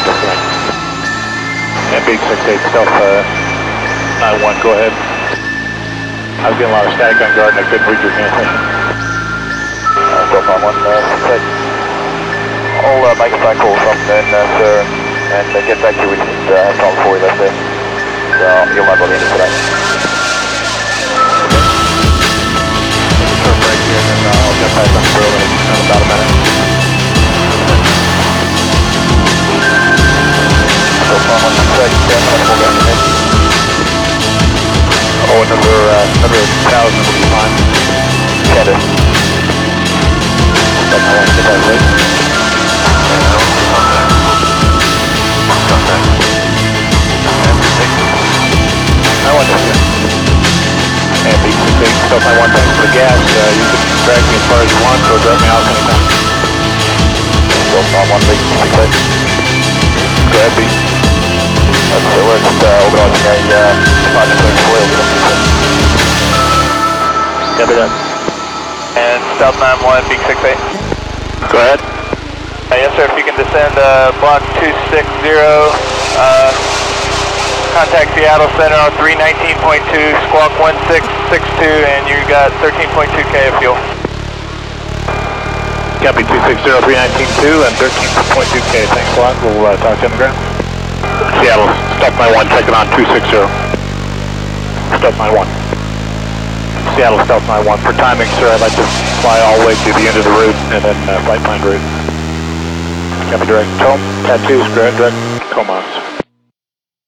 Wonderful. MB68 Delta 91, go ahead. I was getting a lot of static on guard and I couldn't read your transmission. Uh, Delta 1, uh, take all uh, call from then, uh, sir, and uh, get back to you with uh, time before we left there. So you'll know by the of today. Another thousand be fine. Canada. Stealth 91, get that right. I want. And be big stuff I want for the gas. You can drag me as far as you want, so drop me off anytime. Stealth 91, big, six, eight. Go ahead, B. That's it, we're just organising a departure search for you. Copy that. And Stealth 91, big 68. Go ahead. Uh, yes, sir. If you can descend uh, block 260, uh, contact Seattle Center on 319.2, squawk 1662, and you got 13.2 K of fuel. Copy 260 319 and 13.2K. Thanks a lot. We'll uh, talk to you on the ground. Seattle, Stealth 91, check it on 260. Stealth 91. Seattle, Stealth 91. For timing, sir, I'd like to fly all the way to the end of the route and then uh, flight plan route. Copy direct. Tome, tattoos, direct, direct, Comos.